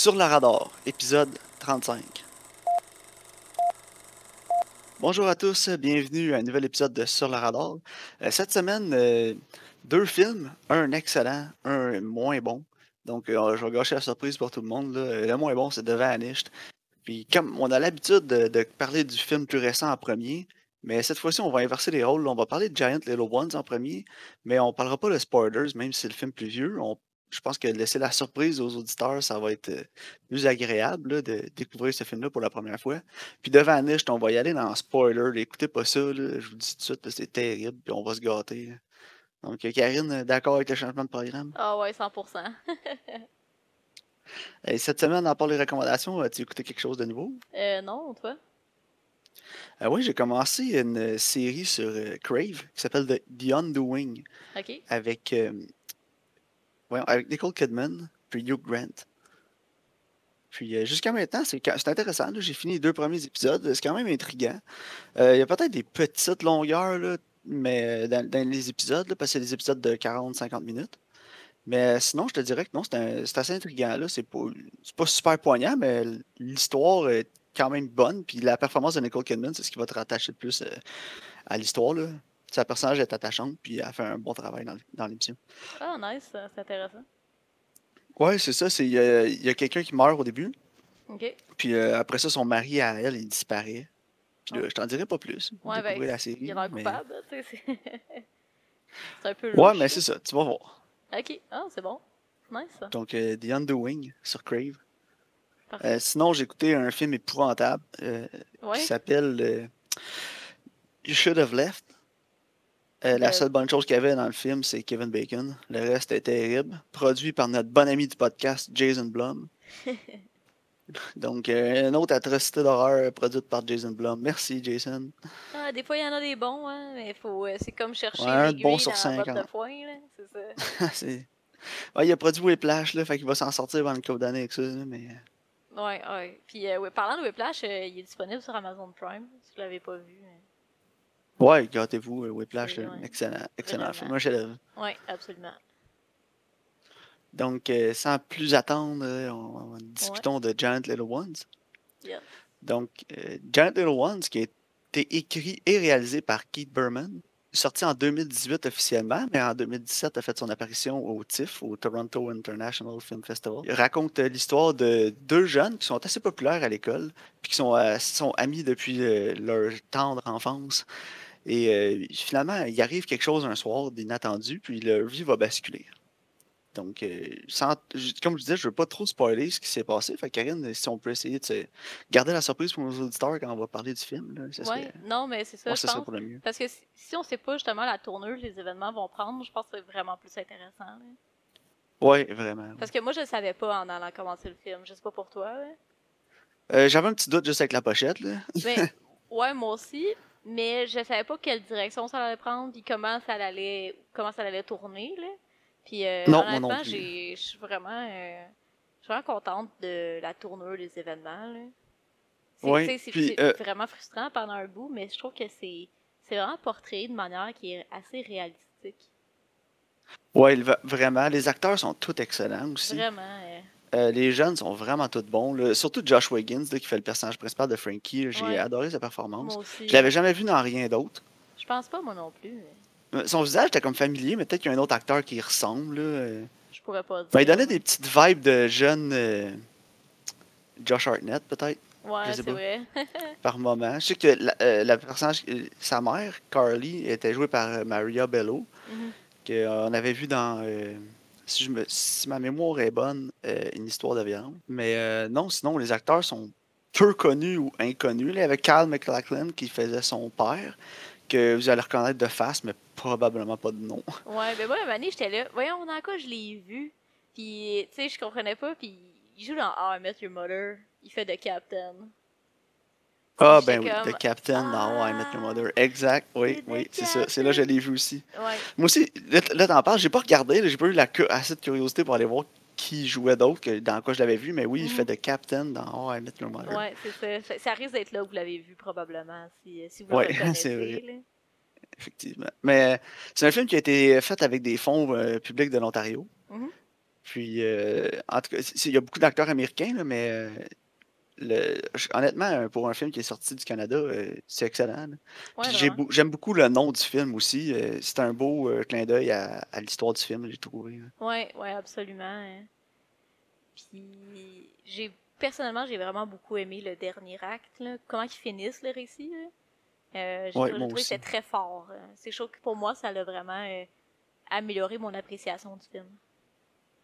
Sur la radar, épisode 35. Bonjour à tous, bienvenue à un nouvel épisode de Sur la radar. Euh, cette semaine, euh, deux films, un excellent, un moins bon. Donc, euh, je vais gâcher la surprise pour tout le monde. Le moins bon, c'est The Vanished. Puis, comme on a l'habitude de, parler du film plus récent en premier, mais cette fois-ci, on va inverser les rôles. On va parler de Giant Little Ones en premier, mais on parlera pas de spoilers, même si c'est le film plus vieux. Je pense que laisser la surprise aux auditeurs, ça va être euh, plus agréable là, de découvrir ce film-là pour la première fois. Puis de Vanished, on va y aller dans le spoiler. Écoutez pas ça, là, je vous dis tout de suite, c'est terrible, puis on va se gâter. là. Donc, euh, Karine, euh, d'accord avec le changement de programme? Ah ouais, 100%. Et cette semaine, à part les recommandations, as-tu écouté quelque chose de nouveau? euh, non, toi? Ah oui, j'ai commencé une euh, série sur euh, Crave qui s'appelle The, The Undoing Ok. avec, voyons, avec Nicole Kidman puis Hugh Grant. Puis euh, jusqu'à maintenant, c'est intéressant. J'ai fini les deux premiers épisodes. C'est quand même intriguant. Euh, Il y a peut-être des petites longueurs là, mais euh, dans, les épisodes, parce que c'est des épisodes de 40-50 minutes. Mais sinon, je te dirais que non, c'est assez intriguant. C'est pas, pas super poignant, mais l'histoire est quand même bonne. Puis la performance de Nicole Kidman, c'est ce qui va te rattacher le plus à l'histoire. Sa personnage est attachante, puis elle fait un bon travail dans, dans l'émission. Ah, nice, ça, c'est intéressant. Ouais, c'est ça. c'est- Il y a, quelqu'un qui meurt au début, Ok. puis euh, après ça, son mari à elle, il disparaît. Puis là, Oh. je t'en dirai pas plus. Ouais, ben, la série. il a l'air mais- coupable, tu sais. c'est- un peu Ouais, louche, mais là. c'est ça, tu vas voir. Ok. Ah, c'est bon. Nice, ça. Donc, euh, The Undoing sur Crave. Euh, sinon, j'ai écouté un film épouvantable euh, ouais. qui s'appelle euh, You Should Have Left. Euh, la Euh. seule bonne chose qu'il y avait dans le film, c'est Kevin Bacon. Le reste est terrible. Produit par notre bon ami du podcast, Jason Blum. Donc, euh, une autre atrocité d'horreur produite par Jason Blum. Merci, Jason. Ah, des fois, il y en a des bons, hein, mais faut, euh, c'est comme chercher Ouais, un bon sur cinquante. de foin. C'est ça. c'est... Ouais, il a produit Whiplash, là, fait qu'il va s'en sortir pendant une couple d'années avec ça. mais... Ouais, ouais. Puis, euh, ouais, parlant de Whiplash, il est disponible sur Amazon Prime, si vous l'avez pas vu. hein. Ouais, gâtez-vous, euh, Whiplash, Oui, là, ouais. excellent, excellent film, un chef-d'œuvre. Ouais, absolument. Donc, euh, sans plus attendre, euh, on, on- discutons de Giant Little Ones. Yeah. Donc, euh, Giant Little Ones, qui a été écrit et réalisé par Keith Berman, sorti en 2018 officiellement, mais en 2017 a fait son apparition au TIFF, au Toronto International Film Festival. Il raconte euh, l'histoire de deux jeunes qui sont assez populaires à l'école, puis qui sont, euh, sont amis depuis euh, leur tendre enfance. Et euh, finalement, il arrive quelque chose un soir d'inattendu, puis leur vie va basculer. Donc, euh, sans- comme je disais, je ne veux pas trop spoiler ce qui s'est passé. Fait Karine, si on peut essayer de garder la surprise pour nos auditeurs quand on va parler du film, serait, Ouais, non, mais c'est ça, je pense. pour le mieux. Parce que si, si on sait pas justement la tournure que les événements vont prendre, je pense que c'est vraiment plus intéressant. Oui, vraiment. Parce que moi, je le savais pas en allant commencer le film. Je sais pas pour toi. Euh, J'avais un petit doute juste avec la pochette. Là. Mais, ouais, moi aussi. Mais je savais pas quelle direction ça allait prendre, puis comment ça allait, comment ça allait tourner. Là. Puis euh, Non, honnêtement, j'ai- je suis vraiment, euh, je suis vraiment contente de la tournure des événements. là. C'est Ouais, euh, vraiment frustrant pendant un bout, mais je trouve que c'est c'est vraiment portrait de manière qui est assez réalistique. Oui, vraiment. Les acteurs sont tous excellents aussi. Vraiment. Euh, les jeunes sont vraiment tous bons. là. Surtout Josh Wiggins, là, qui fait le personnage principal de Frankie. J'ai Ouais. adoré sa performance. moi aussi. Je l'avais jamais vu dans rien d'autre. Je pense pas, moi non plus. mais Euh, Son visage était comme familier, mais peut-être qu'il y a un autre acteur qui y ressemble. Là. euh. Je pourrais pas dire. Ben, il donnait des petites vibes de jeune euh, Josh Hartnett, peut-être, Ouais, c'est vrai. par moment. Je sais que la, euh, la personnage, sa mère, Carly, était jouée par Maria Bello, Mhm. qu'on avait vu dans, si, je me, si ma mémoire est bonne, euh, une histoire de violence. Mais euh, non, sinon, les acteurs sont peu connus ou inconnus. Là, avec Carl McLachlan qui faisait son père, que vous allez reconnaître de face, mais probablement pas de nom. Ouais, ben moi, à j'étais là. Voyons, dans quoi je l'ai vu. Puis, tu sais, je comprenais pas. Puis, il joue dans How I Met Your Mother. Il fait de Captain. Ah, ben oui, comme, The Captain dans How I Met Your Ah, Mother. Exact, oui, oui, c'est ça. C'est là que je l'ai vu aussi. Ouais. Moi aussi, là, t'en parles, j'ai pas regardé, j'ai pas eu la assez de curiosité pour aller voir qui jouait d'autre que dans quoi je l'avais vu, mais oui, il Mhm. fait de Captain dans How I Met Your Mother. Ouais, c'est ça. Ça- risque d'être là que vous l'avez vu, probablement, si, si vous Ouais, le c'est vrai. là. Effectivement. Mais euh, c'est un film qui a été fait avec des fonds euh, publics de l'Ontario. Mhm. Puis, euh, en tout cas, il y a beaucoup d'acteurs américains, là, mais euh, le, honnêtement, euh, pour un film qui est sorti du Canada, euh, c'est excellent. Ouais, j'aime beaucoup le nom du film aussi. euh, c'est un beau euh, clin d'œil à, à l'histoire du film, j'ai trouvé. là. Ouais, ouais, absolument. hein. Puis, j'ai personnellement, j'ai vraiment beaucoup aimé le dernier acte, là. comment ils finissent le récit. j'ai Ouais, trouvé que c'était très fort. euh. C'est chaud que pour moi, ça a vraiment amélioré mon appréciation du film.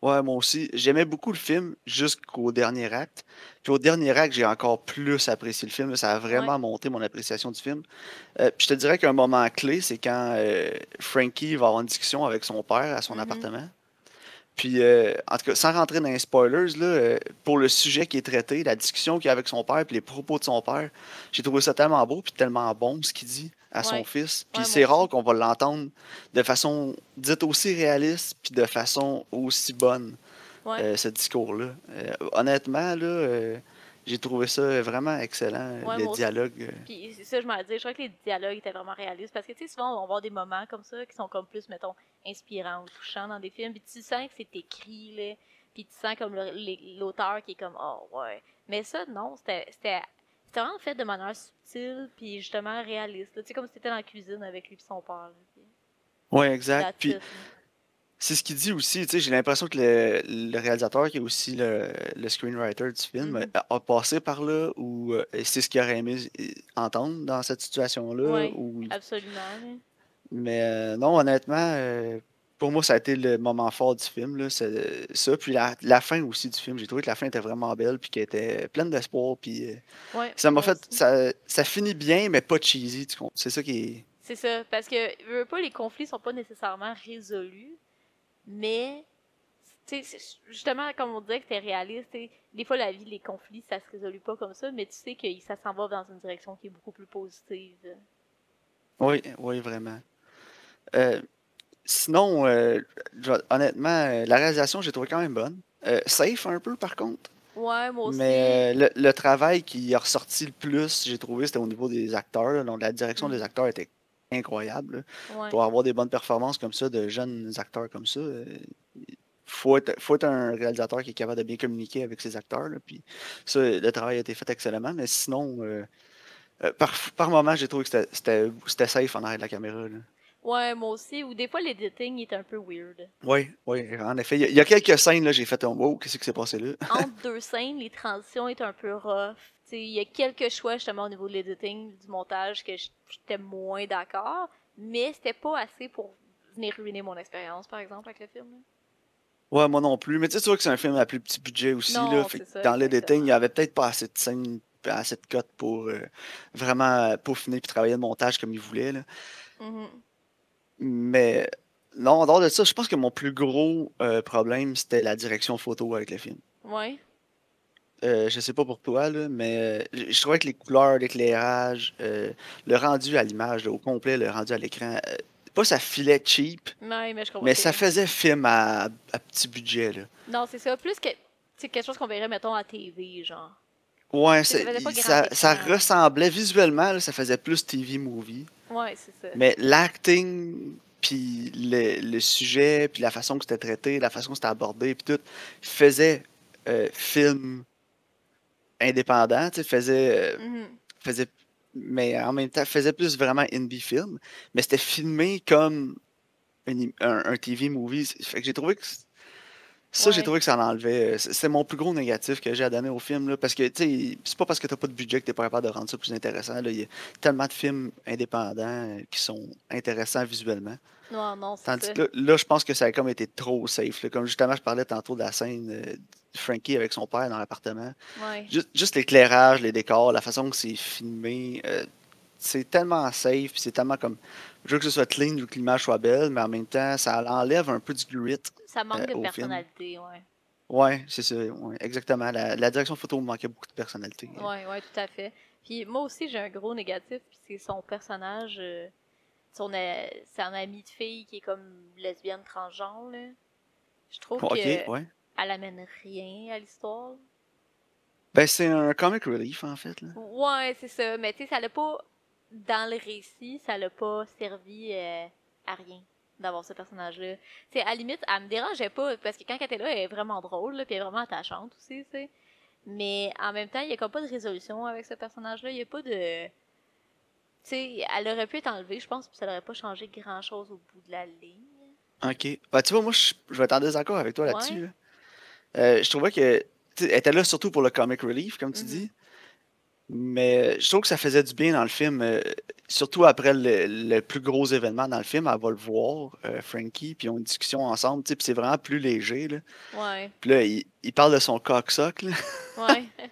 Ouais, moi aussi. J'aimais beaucoup le film jusqu'au dernier acte. Puis au dernier acte, j'ai encore plus apprécié le film. Ça a vraiment monté mon appréciation du film. Euh, puis je te dirais qu'un moment clé, c'est quand euh, Frankie va avoir une discussion avec son père à son Mhm. appartement. Puis, euh, en tout cas, sans rentrer dans les spoilers, là, euh, pour le sujet qui est traité, la discussion qu'il y a avec son père, puis les propos de son père, j'ai trouvé ça tellement beau, puis tellement bon ce qu'il dit à son Ouais. fils. Puis Ouais, c'est rare qu'on va l'entendre de façon dite aussi réaliste, puis de façon aussi bonne, Ouais. euh, ce discours-là. Euh, honnêtement, là, euh, j'ai trouvé ça vraiment excellent, Ouais, le moi aussi. dialogue. euh. Puis c'est ça, je m'en dis, je crois que les dialogues étaient vraiment réalistes parce que tu sais, souvent on va avoir des moments comme ça qui sont comme plus, mettons, inspirants ou touchants dans des films, puis tu sens que c'est écrit, là, puis tu sens comme les- l'auteur qui est comme, oh ouais. Mais ça, non, c'était c'était vraiment fait de manière subtile, puis justement réaliste, là. tu sais, comme si t'étais dans la cuisine avec lui et son père. puis Ouais, exact. Puis. C'est ce qu'il dit aussi, tu sais, j'ai l'impression que le, le réalisateur, qui est aussi le, le screenwriter du film, Mhm. a, a passé par là, ou euh, c'est ce qu'il aurait aimé euh, entendre dans cette situation-là. Ou- Absolument. Mais euh, non, honnêtement, euh, pour moi, ça a été le moment fort du film, là, c'est ça. Puis la, la fin aussi du film, j'ai trouvé que la fin était vraiment belle, puis qu'elle était pleine d'espoir, puis euh, Ouais, ça m'a fait, ça, ça finit bien, mais pas cheesy? C'est ça qui est... C'est ça, parce que veux, pas, les conflits sont pas nécessairement résolus, mais justement, comme on disait que c'était réaliste, des fois la vie, les conflits, ça se résout pas comme ça, mais tu sais que ça s'en va dans une direction qui est beaucoup plus positive. Oui, oui, vraiment. Euh, sinon, euh, honnêtement, euh, la réalisation, j'ai trouvé quand même bonne. Euh, safe un peu, par contre. Ouais, moi aussi. Mais le, le travail qui a ressorti le plus, j'ai trouvé, c'était au niveau des acteurs. là. Donc, la direction des Mhm. acteurs était incroyable. ouais. Pour avoir des bonnes performances comme ça, de jeunes acteurs comme ça, euh, faut être, faut être un réalisateur qui est capable de bien communiquer avec ses acteurs. là. Puis ça, le travail a été fait excellemment. Mais sinon, euh, par, par moment, j'ai trouvé que c'était- safe en arrière de la caméra. là. Ouais, moi aussi. Ou des fois, l'editing est un peu weird. Oui, oui, en effet. Il y, a- il y a quelques scènes, là, j'ai fait un wow, qu'est-ce qui s'est passé là? Entre deux scènes, les transitions est un peu rough. Il y a quelques choix justement au niveau de l'editing, du montage, que j'étais moins d'accord, mais c'était pas assez pour venir ruiner mon expérience, par exemple, avec le film. là. Ouais, moi non plus. Mais tu sais, tu vois que c'est un film à plus petit budget aussi. Non, là, fait ça, dans l'editing, il y avait peut-être pas assez de scènes, assez de cotes pour euh, vraiment peaufiner puis travailler le montage comme il voulait. Là. Mhm. Mais non, en dehors de ça, je pense que mon plus gros euh, problème, c'était la direction photo avec le film. Ouais. Euh, je sais pas pour toi, là, mais euh, je trouvais que les couleurs, l'éclairage, euh, le rendu à l'image, au complet, le rendu à l'écran, pas ça filait cheap, Ouais, mais je ça faisait film à, à petit budget. Là. Non, c'est ça. Plus que. C'est quelque chose qu'on verrait, mettons, à TV, genre. Ouais, Ça ça, ressemblait visuellement, là, ça faisait plus TV movie. Ouais, c'est ça. Mais l'acting, puis le, le sujet, puis la façon que c'était traité, la façon que c'était abordé, puis tout, faisait euh, film indépendant, tu sais, faisait, euh, Mhm. faisait, mais en même temps, faisait plus vraiment indie film, mais c'était filmé comme une un, un TV movie. Fait que j'ai trouvé que ça, j'ai trouvé que ça l'enlevait. C'est c'est mon plus gros négatif que j'ai à donner au film, là, parce que, tu sais, c'est pas parce que t'as pas de budget que t'es pas capable de rendre ça plus intéressant. là. Il y a tellement de films indépendants euh, qui sont intéressants visuellement. Non, non, c'est Tandis ça. que là, là, je pense que ça a comme été trop safe. là. Comme justement, je parlais tantôt de la scène euh, de Frankie avec son père dans l'appartement. Ouais. Juste, juste l'éclairage, les décors, la façon que c'est filmé, euh, c'est tellement safe, puis c'est tellement comme. Je veux que ce soit clean, je veux que l'image soit belle, mais en même temps, ça enlève un peu du grit. Ça manque euh, de personnalité, ouais. Ouais, c'est ça, ouais, exactement. La, la direction photo manquait beaucoup de personnalité. Ouais, ouais, tout à fait. Puis moi aussi, j'ai un gros négatif, puis c'est son personnage, euh, son, euh, son amie de fille qui est comme lesbienne transgenre, là. Je trouve qu'elle ouais. amène rien à l'histoire. Ben, c'est un comic relief, en fait. Là. Ouais, c'est ça. Mais tu sais, ça l'a pas, dans le récit, ça l'a pas servi euh, à rien. d'avoir ce personnage-là. Tu à la limite, elle me dérangeait pas, parce que quand elle était là, elle est vraiment drôle, là, puis elle est vraiment attachante aussi, tu sais. Mais en même temps, il y a comme pas de résolution avec ce personnage-là. Il y a pas de. Tu sais, elle aurait pu être enlevée, je pense, puis ça n'aurait pas changé grand-chose au bout de la ligne. Ok. Bah, tu vois, moi, je, je vais être en désaccord avec toi Ouais. là-dessus. là. Euh, je trouvais que. tu sais, Elle était là surtout pour le comic relief, comme tu Mhm. dis. Mais je trouve que ça faisait du bien dans le film. euh, surtout après le, le plus gros événement dans le film, elle va le voir, euh, Frankie, puis ils ont une discussion ensemble. Puis c'est vraiment plus léger. Là. Ouais, Puis là, il, il parle de son cocksock, là. ouais,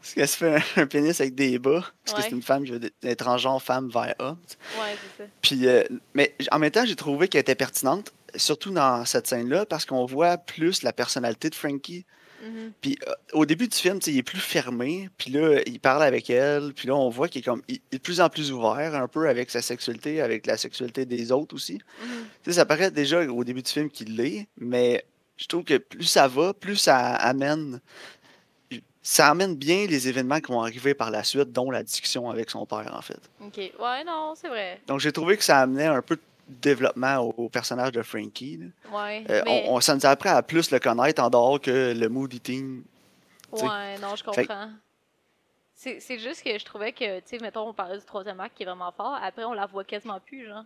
Parce qu'elle se fait un, un pénis avec des bas. Parce que c'est une femme qui veut être transgenre femme vers homme. ouais, c'est ça. Puis, euh, mais en même temps, j'ai trouvé qu'elle était pertinente, surtout dans cette scène-là, parce qu'on voit plus la personnalité de Frankie. Mhm. Puis euh, au début du film, il est plus fermé, puis là, il parle avec elle, puis là, on voit qu'il est comme il il est de plus en plus ouvert un peu avec sa sexualité, avec la sexualité des autres aussi. Mhm. Sais, ça paraît déjà au début du film qu'il l'est, mais je trouve que plus ça va, plus ça amène ça amène bien les événements qui vont arriver par la suite, dont la discussion avec son père, en fait. Ok, ouais, non, c'est vrai. Donc j'ai trouvé que ça amenait un peu de développement au, au personnage de Frankie. là. Ouais, Euh, mais... on, on- ça nous apprend à plus le connaître en dehors que le mood eating. Ouais, non, je comprends. C'est c'est juste que je trouvais que, tu sais, mettons, on parlait du troisième acte qui est vraiment fort, après on la voit quasiment plus, genre.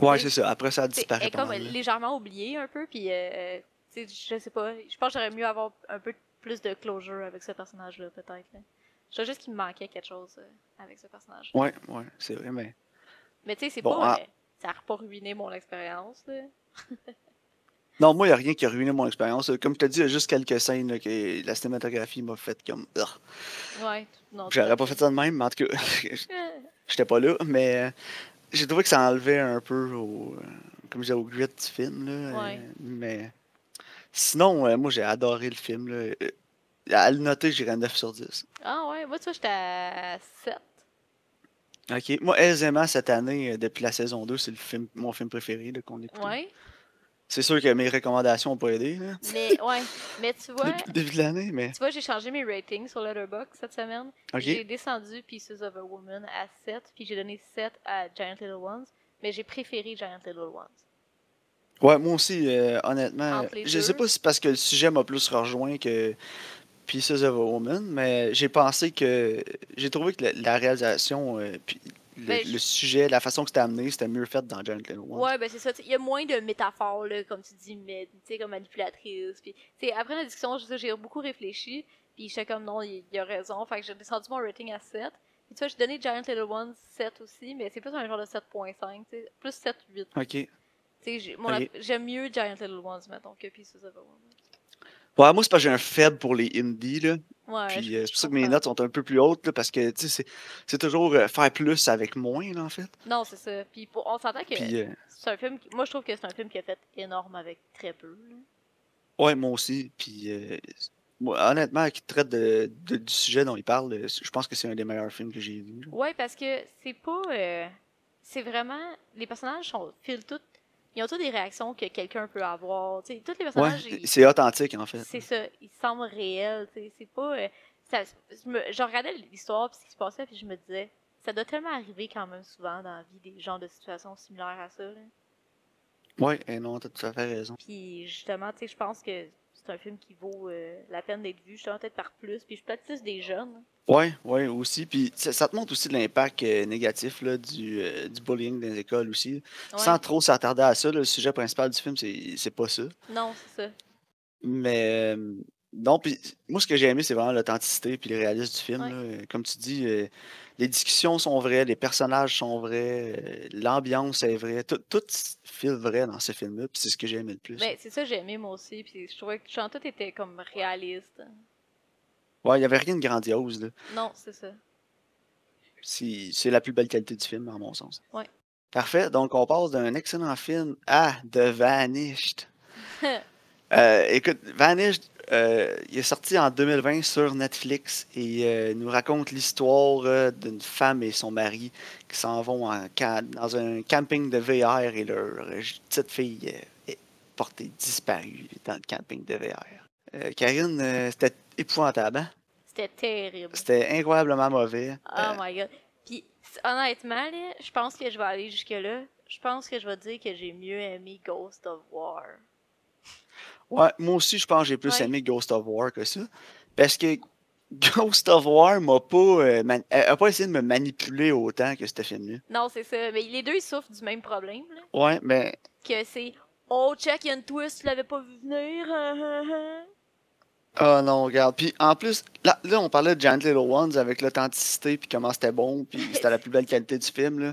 Ouais, c'est ça. Après, ça a disparu. Elle est comme là. légèrement oubliée un peu, puis, euh, tu sais, je sais pas, je pense que j'aurais mieux avoir un peu plus de closure avec ce personnage-là, peut-être. là. Je juste qu'il me manquait quelque chose euh, avec ce personnage. Ouais, ouais, c'est vrai, mais. Mais tu sais, c'est Bon, pas. ah. Euh, ça n'a pas ruiné mon expérience. Non, moi, il n'y a rien qui a ruiné mon expérience. Comme je te dis, il y a juste quelques scènes là, que la cinématographie m'a fait comme. Ouais, non. J'aurais pas fait ça de même, mais en tout cas, j'étais pas là. Mais euh, j'ai trouvé que ça enlevait un peu au. euh, Comme je disais, au grit du film. Là, Ouais. euh, mais. Sinon, euh, moi, j'ai adoré le film. Là. Euh, À le noter, j'irais 9 sur 10. Ah ouais, moi, tu vois, j'étais à 7. Ok. Moi, aisément, cette année, euh, depuis la saison 2, c'est le film, mon film préféré là, qu'on écoute. Ouais. C'est sûr que mes recommandations n'ont pas aidé là, Mais, ouais. Mais tu vois, depuis le début de l'année, mais. tu vois, j'ai changé mes ratings sur Letterboxd cette semaine. Ok. J'ai descendu Pieces of a Woman à 7, puis j'ai donné 7 à Giant Little Ones, mais j'ai préféré Giant Little Ones. Ouais, moi aussi, euh, honnêtement, Entre les je sais deux. pas si c'est parce que le sujet m'a plus rejoint que Pieces of a Woman, mais j'ai pensé que j'ai trouvé que la, la réalisation, euh, puis le, Ben, le sujet, la façon que c'était amené, c'était mieux fait dans Giant Little Ones. Ouais, ben c'est ça. Il y a moins de métaphores, là, comme tu dis, mais tu sais, comme manipulatrice. Puis, après la discussion, j'ai beaucoup réfléchi. Puis j'étais comme non, il, il a raison. Fait que j'ai descendu mon rating à 7. Puis tu vois, j'ai donné Giant Little Ones 7 aussi, mais c'est plus un genre de 7.5, tu sais, plus 7-8. Ok. J'aime mieux Giant Little Ones, mettons, que Pieces of a Woman. Ouais, moi, c'est parce que j'ai un faible pour les indies, là. Ouais, Puis euh, c'est pour ça que mes notes sont un peu plus hautes, là, parce que, c'est- toujours euh, faire plus avec moins, là, en fait. Non, c'est ça. Puis pour- on s'entend que euh, c'est un film. qui- Moi, je trouve que c'est un film qui a fait énorme avec très peu. là. ouais, moi aussi. Puis, moi, honnêtement, qui traite de, de- du sujet dont il parle, je pense que c'est un des meilleurs films que j'ai vu. Ouais, parce que c'est pas. c'est vraiment. Les personnages sont, filent toutes. Ils ont tous des réactions que quelqu'un peut avoir. Tous les personnages. c'est authentique, en fait. c'est ça. Ils semblent réels. C'est pas. euh, ça, je, me- je regardais l'histoire puis ce qui se passait, puis je me disais. Ça doit tellement arriver quand même souvent dans la vie des gens de situations similaires à ça. là. Ouais, et non, t'as tout à fait raison. Puis justement, tu sais, je pense que c'est un film qui vaut euh, la peine d'être vu, justement, peut-être par plus. Puis peut-être plus des jeunes. Ouais, ouais, aussi. Puis ça, ça te montre aussi l'impact euh, négatif là, du, euh, du bullying dans les écoles aussi. Ouais. Sans trop s'attarder à ça, là, le sujet principal du film, c'est c'est pas ça. Non, c'est ça. Mais non, puis moi, ce que j'ai aimé, c'est vraiment l'authenticité puis le réalisme du film. Ouais. Comme tu dis, euh, les discussions sont vraies, les personnages sont vrais, euh, l'ambiance est vraie. Tout, tout file vrai dans ce film-là, puis c'est ce que j'ai aimé le plus. Ben, c'est ça que j'ai aimé moi aussi. Puis je trouvais que genre, tout était comme réaliste. Ouais, il n'y avait rien de grandiose. là. Non, c'est ça. C'est la plus belle qualité du film, à mon sens. Ouais. Parfait. Donc, on passe d'un excellent film à The Vanished. Euh, écoute, Vanished, euh, il est sorti en 2020 sur Netflix et euh, nous raconte l'histoire euh, d'une femme et son mari qui s'en vont en dans un camping de VR et leur petite fille est portée disparue dans le camping de VR. Karine, c'était épouvantable. hein? C'était terrible. C'était incroyablement mauvais. Oh my god. Puis, honnêtement, je pense que je vais aller jusque-là. je pense que je vais dire que j'ai mieux aimé Ghost of War. Ouais, moi aussi, je pense que j'ai plus Ouais. aimé Ghost of War que ça. Parce que Ghost of War m'a pas, euh, man- a pas essayé de me manipuler autant que ce film-là. Non, c'est ça. Mais les deux, ils souffrent du même problème. Là. Ouais, mais Que c'est Oh, check, il y a une twist, tu l'avais pas vu venir. hein, hein, hein. Ah non, regarde. Puis en plus, là, là on parlait de Giant Little Ones avec l'authenticité, puis comment c'était bon, puis c'était la plus belle qualité du film. Là,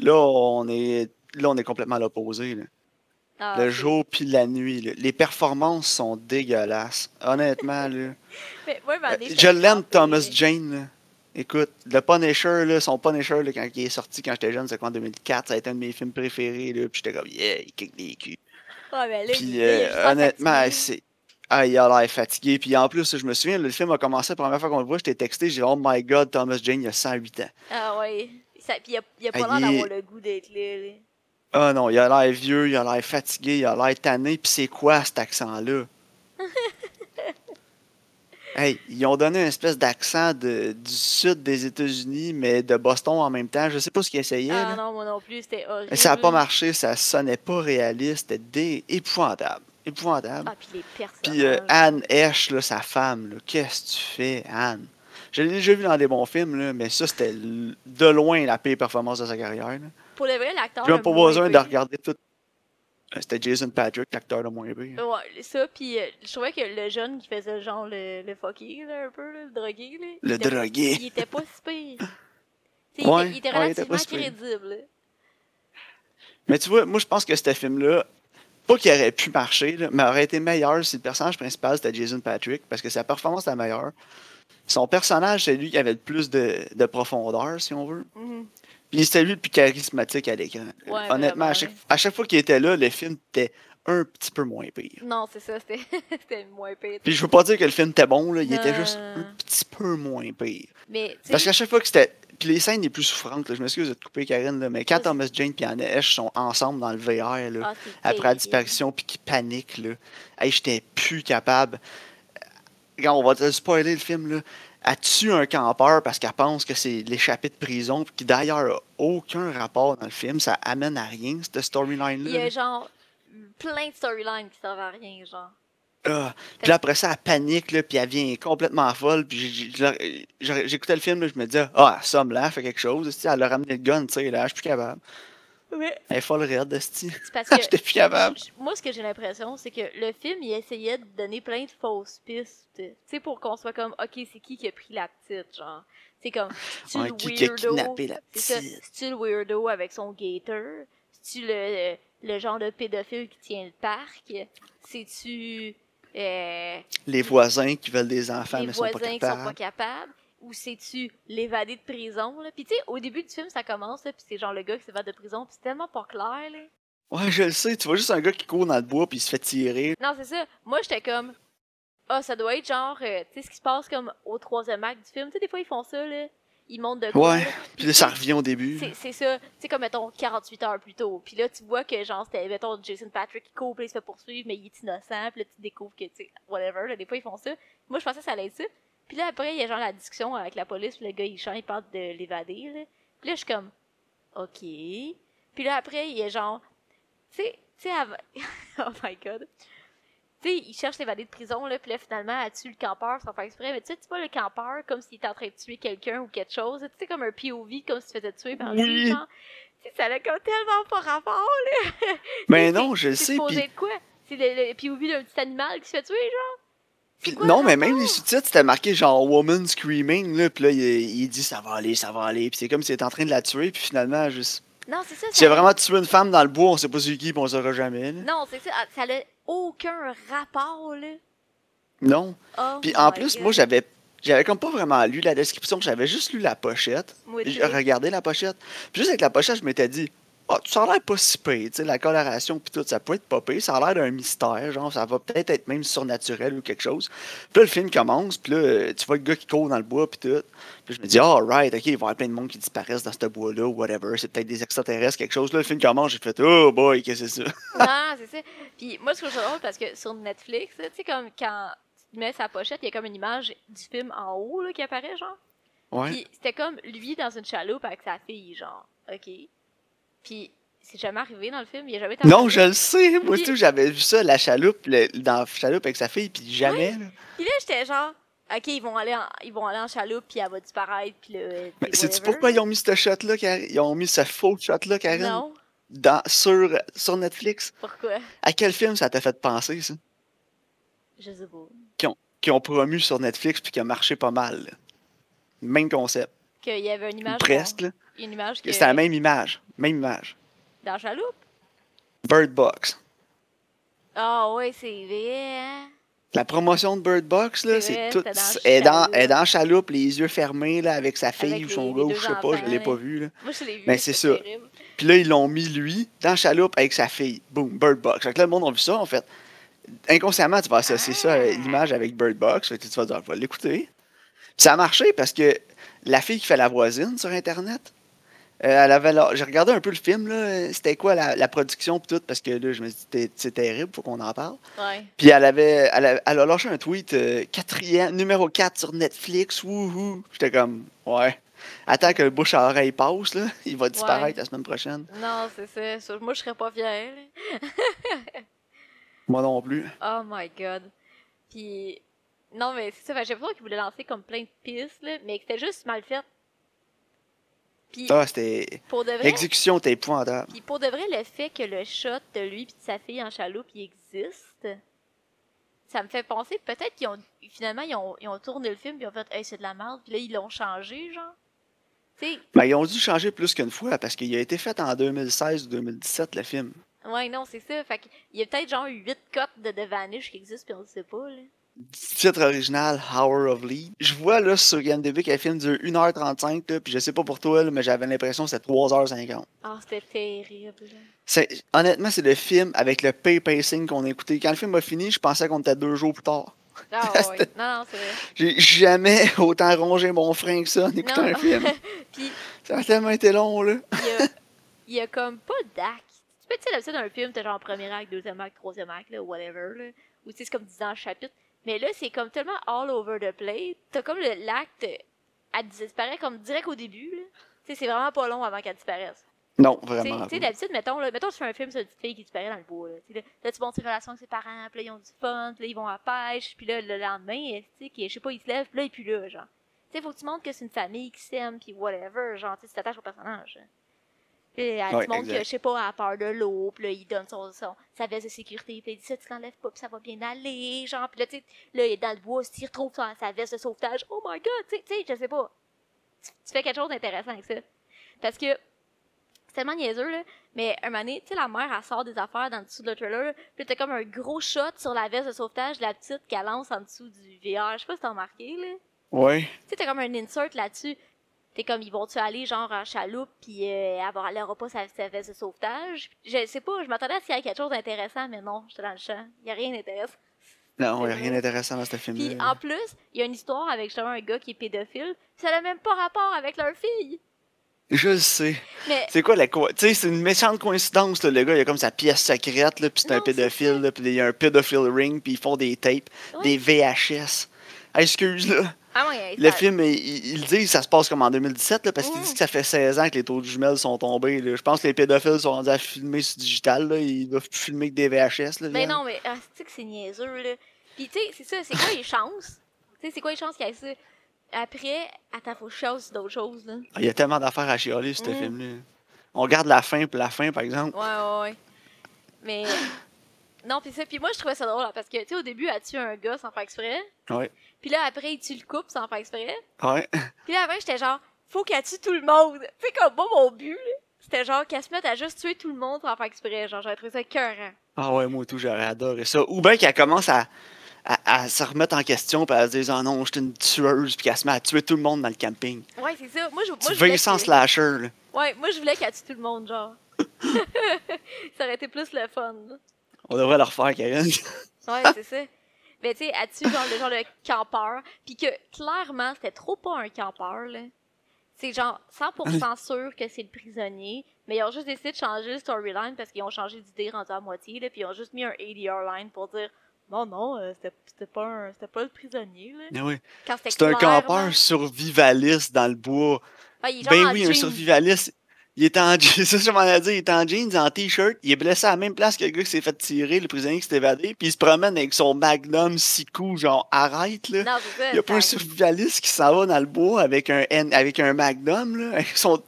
là on est là on est complètement à l'opposé. Ah, le jour puis la nuit. là. Les performances sont dégueulasses. Honnêtement, là. Mais, ouais, mais Euh, je l'aime. Thomas Jane. là. Écoute, le Punisher, là, son Punisher, là, quand il est sorti quand j'étais jeune, c'est quoi en 2004, ça a été un de mes films préférés. Là, puis j'étais comme, yeah, il kick des culs. Ah, là, Puis euh, honnêtement, c'est. Ah, il a l'air fatigué. Puis en plus, je me souviens, le film a commencé la première fois qu'on le voit, j'étais texté, j'ai dit, oh my god, Thomas Jane, il a 108 ans. Ah, ouais. Ça, puis il a, il a pas Ah, l'air d'avoir est- le goût d'être là. Ah non, il a l'air vieux, il a l'air fatigué, il a l'air tanné. Puis c'est quoi cet accent-là? hey, ils ont donné une espèce d'accent de- du sud des États-Unis, mais de Boston en même temps. Je sais pas ce qu'ils essayaient. Ah là. non, moi non plus, c'était horrible. Ça n'a pas marché, ça sonnait pas réaliste, c'était épouvantable. Épouvantable. Ah, puis les personnages. Puis euh, Anne là, sa femme, qu'est-ce que tu fais, Anne? Je l'ai déjà vu dans des bons films, là, mais ça, c'était de loin la pire performance de sa carrière. là. Pour le vrai, l'acteur. J'ai même pas besoin de regarder tout. Euh, C'était Jason Patrick, l'acteur le moins pire. Ouais, ça, puis euh, je trouvais que le jeune qui faisait genre le, le fucké, là, un peu, là, le drogué, là. il Le était- drogué. Il était pas si pire. Ouais, il, était, il était ouais, il était relativement crédible. là. Mais tu vois, moi, je pense que ce film-là, pas qu'il aurait pu marcher, là, mais aurait été meilleur si le personnage principal c'était Jason Patrick, parce que sa performance était meilleure. Son personnage, c'est lui qui avait le plus de, de profondeur, si on veut. Mhm. Puis c'était lui le plus charismatique à l'écran. Ouais, Honnêtement, à chaque, ouais. à chaque fois qu'il était là, le film était un petit peu moins pire. Non, c'est ça, c'était moins pire. Puis je veux pas dire que le film était bon, là, il était juste un petit peu moins pire. Mais, Parce qu'à chaque fois que c'était. Puis les scènes les plus souffrantes, là, je m'excuse de te couper, Karine, là, mais quand. Thomas Jane et Anne Hesh sont ensemble dans le VR, là, ah, après la disparition, puis qu'ils paniquent, là, hey, j'étais plus capable. Quand on va te spoiler le film, là, elle tue un campeur parce qu'elle pense que c'est l'échappée de prison, puis qui d'ailleurs a aucun rapport dans le film, ça amène à rien, cette Il y storyline-là. a genre plein de storylines qui servent à rien, genre. Ah. Puis là, après ça, elle panique, là, puis elle vient complètement folle. Puis j'écoutais le film, là, je me disais, ah, Somme là, elle fait quelque chose. Elle a ramené le gun, tu sais, là, je suis plus capable. Ouais. Elle est folle raide. C'est parce que. J'étais plus capable. Moi, ce que j'ai l'impression, c'est que le film, il essayait de donner plein de fausses pistes. Tu sais, pour qu'on soit comme, OK, c'est qui qui a pris la petite, genre? C'est comme, c'est Ouais, le qui, weirdo? c'est-tu le weirdo avec son gator? C'est-tu le, le genre de pédophile qui tient le parc? C'est-tu euh, Les voisins qui veulent des enfants, les mais sont pas voisins qui sont pas capables? Ou c'est-tu l'évadé de prison? Là? Puis tu sais, au début du film, ça commence, là, puis c'est genre le gars qui s'évade de prison, puis c'est tellement pas clair, là. Ouais, je le sais. Tu vois juste un gars qui court dans le bois, puis il se fait tirer. Non, c'est ça. Moi, j'étais comme. Ah, ça doit être genre. euh, tu sais, ce qui se passe comme au troisième acte du film. Tu sais, des fois, ils font ça, là. Ils montent de quoi. Ouais. Puis là, ça revient au début. C'est c'est ça. Tu sais, comme, mettons, 48 heures plus tôt. Puis là, tu vois que, genre, c'était, mettons, Jason Patrick qui court, puis il se fait poursuivre, mais il est innocent. Puis là, tu découvres que, tu sais, whatever. Là, des fois, ils font ça. Moi, je pensais que ça allait être ça. Puis là, après, il y a genre la discussion avec la police, puis le gars, il chante, il parle de l'évader, là. Puis là, je suis comme, OK. Puis là, après, il y a genre, tu sais, tu sais, avant- oh my god. Tu sais, il cherche l'évader de prison, là, puis là, finalement, elle tue le campeur sans faire exprès. Mais tu sais, tu vois le campeur comme s'il était en train de tuer quelqu'un ou quelque chose. Tu sais, comme un POV, comme s'il se faisait tuer par Oui. genre. Tu sais, ça a comme tellement pas rapport, là. Mais C'est- non, je le C'est sais. supposé Puis être quoi? C'est le, le POV d'un petit animal qui se fait tuer, genre? Quoi non, mais même les sous-titres, c'était marqué genre Woman Screaming, là, puis là, il, il dit ça va aller, ça va aller, puis c'est comme s'il était en train de la tuer, puis finalement, juste. Non, c'est ça. S'il a ça- vraiment tué une femme dans le bois, on sait pas c'est qui, puis on saura jamais, là. Non, c'est ça. ah, Ça n'a aucun rapport, là. Non. Oh Puis en plus, God. moi, j'avais. J'avais comme pas vraiment lu la description, j'avais juste lu la pochette. J'ai regardé la pochette. Puis juste avec la pochette, je m'étais dit, ah, ça a l'air pas si pire, tu sais, la coloration puis tout, ça peut être pas pire, ça a l'air d'un mystère, genre, ça va peut-être être même surnaturel ou quelque chose. Puis là, le film commence, puis là, tu vois le gars qui court dans le bois puis tout. Puis je me dis, ah, right, ok, il va y avoir plein de monde qui disparaissent dans ce bois-là ou whatever, c'est peut-être des extraterrestres, quelque chose. Là, le film commence, j'ai fait, oh boy, qu'est-ce que c'est ça? Non, c'est ça. Puis moi, je trouve ça drôle parce que sur Netflix, tu sais, comme quand tu mets sa pochette, il y a comme une image du film en haut là, qui apparaît, genre. Ouais. Puis c'était comme lui dans une chaloupe avec sa fille, genre. OK. Puis c'est jamais arrivé dans le film. Il a jamais été Non, je le sais. Moi, tout, j'avais vu ça, la chaloupe, le- dans la chaloupe avec sa fille, puis jamais. là. Puis là, j'étais genre, ok, ils vont aller en, ils vont aller en chaloupe, puis elle va disparaître, puis là. euh, Mais sais-tu pourquoi ils ont mis ce shot-là? Ils ont mis ce faux shot-là, Karine, Non, dans, sur, sur Netflix? pourquoi? À quel film ça t'a fait penser, ça? Je sais pas. Qui ont promu sur Netflix, puis qui a marché pas mal. là. Même concept. Qu'il y avait une image. Presque, là. Une image que. C'était la même image. Même image. Dans chaloupe. Bird Box. Ah ouais, c'est vrai. hein? La promotion de Bird Box, là, C'est tout. Elle est dans, Chaloupe. elle est dans chaloupe, les yeux fermés, là, avec sa fille Avec ou son gars, ou je sais pas, je l'ai pas vu, là. Moi, je l'ai vu. Ben, c'est ça. terrible. Puis là, ils l'ont mis, lui, dans chaloupe avec sa fille. Boom, Bird Box. Fait que là, le monde a vu ça, en fait. Inconsciemment, tu vas associer ça Ah. l'image avec Bird Box. Fait que tu vas dire, je vais l'écouter. Puis ça a marché parce que la fille qui fait la voisine sur Internet, elle avait la- J'ai regardé un peu le film, là. C'était quoi la, la production, pis tout, parce que là, je me suis dit, c'est- terrible, faut qu'on en parle. Puis elle avait, elle a, elle a lâché un tweet, euh, quatrième, numéro 4 sur Netflix, wouhou. J'étais comme, ouais. Attends que le bouche à oreille passe, là. Il va disparaître la semaine prochaine. Non, c'est ça. Moi, je serais pas fière. Moi non plus. Oh my god. Puis. Non, mais c'est ça. J'ai l'impression qu'ils voulaient lancer comme plein de pistes, là, mais que c'était juste mal fait. Puis, Ah, c'était. pour de vrai. L'exécution était épouvantable. Puis pour de vrai, le fait que le shot de lui et de sa fille en chaloupe, il existe, ça me fait penser peut-être qu'ils ont finalement ils ont, ils ont tourné le film puis ils ont fait hey, c'est de la merde puis là ils l'ont changé genre. Tu sais, Ben, ils ont dû changer plus qu'une fois parce qu'il a été fait en 2016 ou 2017, le film. ouais non, c'est ça. Fait qu'il y a peut-être genre 8 cotes de The Vanish qui existent puis on le sait pas là. Titre original, Hour of Lead. Je vois là sur IMDb que le film dure 1h35, là, puis je sais pas pour toi, là, mais j'avais l'impression que c'était 3h50. Ah, c'était terrible. Honnêtement, c'est le film avec le pay pacing qu'on a écouté. Quand le film a fini, je pensais qu'on était deux jours plus tard. Ah non, non, c'est vrai. J'ai jamais autant rongé mon frein que ça en écoutant Non. un film. Puis Ça a tellement été long, là. il y a, il y a comme pas d'acte. Tu peux, tu sais, d'habitude, dans un film, t'as genre premier acte, deuxième acte, troisième acte, là, whatever, là. Ou tu sais, c'est comme 10 ans chapitre. Mais là, c'est comme tellement all over the place. T'as comme l'acte, elle disparaît comme direct au début. Tu sais, c'est vraiment pas long avant qu'elle disparaisse. Non, vraiment. tu sais, d'habitude, mettons, là, mettons, tu fais un film sur une petite fille qui disparaît dans le bois, là. Là, là, tu montes ses relations avec ses parents, puis là, ils ont du fun, puis là, ils vont à la pêche, puis là, le lendemain, tu sais, je sais pas, ils se lèvent, puis là, il est plus là, genre. Tu sais, faut que tu montres que c'est une famille qui s'aime, puis whatever, genre, tu t'attaches au personnage. hein. Puis elle Ouais, que, je sais pas, elle a peur de l'eau, puis là, il donne son, son, sa veste de sécurité, puis il dit ça, tu l'enlèves pas, puis ça va bien aller, genre, puis là, tu sais, là, il est dans le bois, il retrouve sa, sa veste de sauvetage, oh my god, tu sais, je sais pas. Tu, tu fais quelque chose d'intéressant avec ça. Parce que, c'est tellement niaiseux, là, mais un moment donné, tu sais, la mère, elle sort des affaires dans le dessous de le trailer, là, puis là, t'as comme un gros shot sur la veste de sauvetage de la petite qu'elle lance en dessous du VR. Je sais pas si t'as remarqué, là. Ouais. Tu sais, t'as comme un insert là-dessus. T'es comme, ils vont-tu aller genre en chaloupe, puis euh, va- elle aura pas sa, sa veste de sauvetage? Je sais pas, je m'attendais à ce qu'il y ait quelque chose d'intéressant, mais non, j'étais dans le champ. Y a rien d'intéressant. Non, il n'y a rien d'intéressant dans ce Puis film-là. en plus, il y a une histoire avec justement un gars qui est pédophile. Ça n'a même pas rapport avec leur fille. Je le sais. Mais C'est quoi la co- Tu sais, c'est une méchante coïncidence, là. Le gars, il a comme sa pièce secrète, là, puis c'est un pédophile, là, puis il y a un pédophile ring, puis ils font des tapes, Ouais. des VHS. Excuse, là. Ah Le film, il, dit que ça se passe comme en 2017, là, parce qu'il Mm. dit que ça fait 16 ans que les taux de jumelles sont tombés. là. Je pense que les pédophiles sont rendus à filmer sur digital. Là. Ils doivent plus filmer que des VHS. Là, Mais Liane. non, mais ah, tu sais que c'est niaiseux, là? Puis tu sais, c'est ça, c'est quoi les chances? Tu sais, c'est quoi les chances qu'il y ait ça? Après, que je chasse sur d'autres choses, là? Ah, Il y a tellement d'affaires à chialer, ce Mm. film-là. On regarde la fin, puis la fin, par exemple. Ouais, ouais, ouais. Mais. Non, pis ça, puis moi je trouvais ça drôle, là, parce que, tu sais, au début, elle tue un gars sans faire exprès? Ouais. Puis là, après, il tue le couple sans faire exprès? Ouais. Puis là, après, j'étais genre, faut qu'elle tue tout le monde. Tu sais, comme moi, mon but, là, c'était genre qu'elle se mette à juste tuer tout le monde sans faire exprès. Genre, j'aurais trouvé ça écœurant. Ah ouais, moi tout, j'aurais adoré ça. Ou bien qu'elle commence à, à, à se remettre en question, puis elle se dit, ah non, je suis une tueuse, puis qu'elle se met à tuer tout le monde dans le camping. Ouais, c'est ça. Moi, je, moi, Tu je voulais Vincent que- Slasher, là. Ouais, moi, je voulais qu'elle tue tout le monde, genre. ça aurait été plus le fun, là. On devrait le refaire, Karen. Ouais, c'est ça. Mais tu sais, tue genre le genre de campeur, puis que clairement, c'était trop pas un campeur, là. C'est genre 100% sûr que c'est le prisonnier, mais ils ont juste décidé de changer le storyline parce qu'ils ont changé d'idée rendu à moitié, là, puis ils ont juste mis un ADR line pour dire non, non, euh, c'était pas, un- pas le prisonnier, là. Oui. C'est un campeur survivaliste dans le bois. Ah, Ben en oui, un survivaliste. Il est en jeans, ça que je m'en ai dit, il est en jeans, en t-shirt, il est blessé à la même place que le gars qui s'est fait tirer, le prisonnier qui s'est évadé, puis il se promène avec son magnum six coups, genre arrête là. Non. Il y a pas un survivaliste qui s'en va dans le bois avec un avec un magnum là, avec son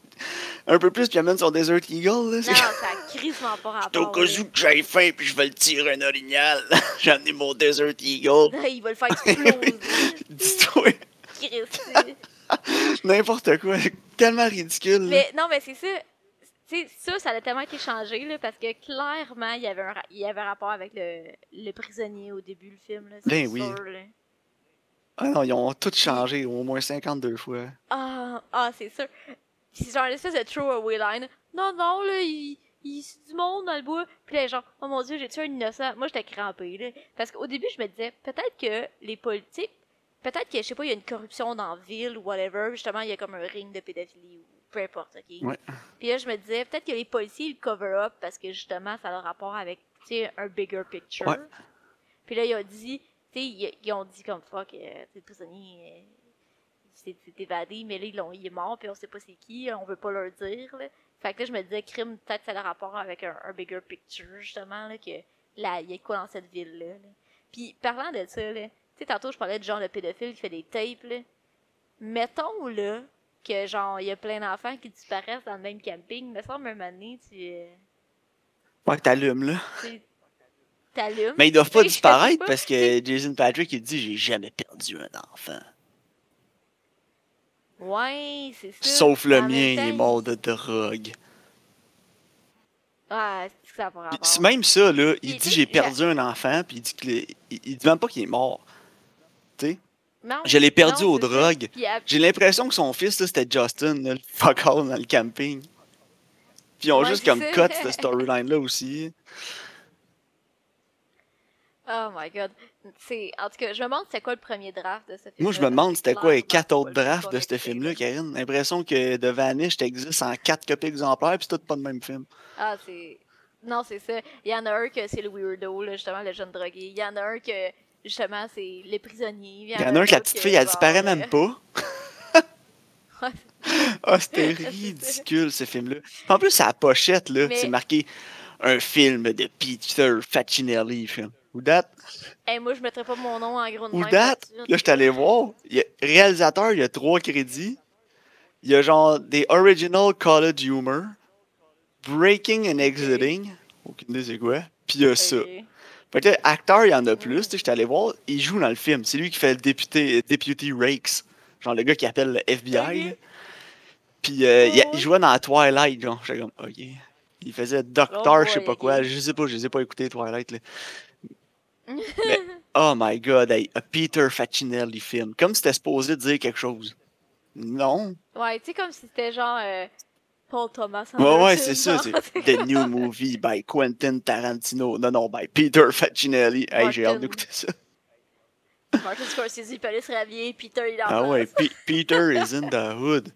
un peu plus puis amène son Desert Eagle là. Non, ça crissement pas rapport. Au cas où que j'ai faim puis je vais le tirer un orignal. J'ai amené mon Desert Eagle. Il va le faire exploser. Dis-toi, n'importe quoi, tellement ridicule. Mais non, mais c'est ça. Tu sais, ça, ça a tellement été changé, là, parce que clairement, il y avait un, il y avait un rapport avec le, le prisonnier au début du film, là. Ben oui. sûr, là. Ah non, ils ont tout changé au moins 52 fois. Ah, ah c'est sûr. C'est genre l'espèce de throwaway line. Non, non, là, il, il c'est du monde dans le bois. Puis là, genre, oh mon dieu, j'ai tué un innocent? Moi, j'étais crampée, là. Parce qu'au début, je me disais, peut-être que les politiques, peut-être que, je sais pas, il y a une corruption dans la ville ou whatever. Justement, il y a comme un ring de pédophilie ou peu importe, ok? Ouais. Puis là, je me disais, peut-être que les policiers, ils le cover up parce que justement, ça a le rapport avec, tu sais, un bigger picture. Ouais. Puis là, ils ont dit, tu sais, ils, ils ont dit comme fuck, euh, tu sais, le prisonnier, euh, s'est évadé, mais là, ils l'ont- il est mort, puis on sait pas c'est qui, on veut pas leur dire, là. Fait que là, je me disais, crime, peut-être ça a le rapport avec un, un bigger picture, justement, là, que là, il y a quoi dans cette ville-là. là. Puis, parlant de ça, là, sais, tantôt, je parlais du genre de pédophile qui fait des tapes, là. Mettons, là, que, genre, il y a plein d'enfants qui disparaissent dans le même camping, me semble, un moment donné, tu, euh, Ouais, que t'allumes là. t'allumes. Mais ils doivent pas disparaître pas. parce que Jason Patrick il dit j'ai jamais perdu un enfant. Ouais, c'est ça. Sauf le En même mien, il est mort de drogue. Ah, c'est que ça c'est même ça, là, il Il dit dit- j'ai perdu un enfant, puis il dit que le- il, il dit même pas qu'il est mort. Non, je l'ai perdu non, aux drogues. J'ai l'impression que son fils, là, c'était Justin, là, le fuck all dans le camping. Puis ils ont Ouais, juste comme ça. cut cette storyline-là aussi. Oh my god. En tout cas, je me demande c'était quoi le premier draft de ce film. Moi, je me demande c'était quoi les quatre autres drafts de ce film-là, Karine. L'impression que The Vanish existe en quatre copies exemplaires, puis c'est tout pas le même film. Ah, c'est. Non, c'est ça. Il y en a un que c'est le weirdo, là, justement, le jeune drogué. Il y en a un que, justement, c'est les prisonniers. Il y en a un que la petite fille, elle disparaît même pas. Ah, c'était ridicule, ce film-là. En plus, à la pochette, là, c'est marqué un film de Peter Facinelli. Who that? Hey, moi, je mettrais pas mon nom en gros de là-dessus, Là, je suis allé voir. Il y a- réalisateur, il y a trois crédits. Il y a genre des original college humor, breaking and exiting. Aucune idée c'est quoi. Puis il y a ça. Fait que là, acteur, il y en a plus. Tu sais, j'étais allé voir. Il joue dans le film. C'est lui qui fait le député, Deputy Rakes. Genre le gars qui appelle le FBI. Là. Puis euh, il, jouait dans Twilight. Genre, j'étais comme, ok. Il faisait Doctor, Oh je sais pas quoi. Je sais pas, je les ai pas écoutés, Twilight. Là. Mais, oh my god, hey, a Peter Facinelli film. Comme si c'était supposé dire quelque chose. Non. Ouais, tu sais, comme si c'était genre euh, Paul Thomas. Ouais, ouais, Anderson, c'est ça. C'est The New Movie by Quentin Tarantino. Non, non, by Peter Facinelli. Hey, j'ai hâte d'écouter ça. Martin Scorsese, Paris Ravier, Peter, il en Ah ouais, Pe- Peter is in the hood.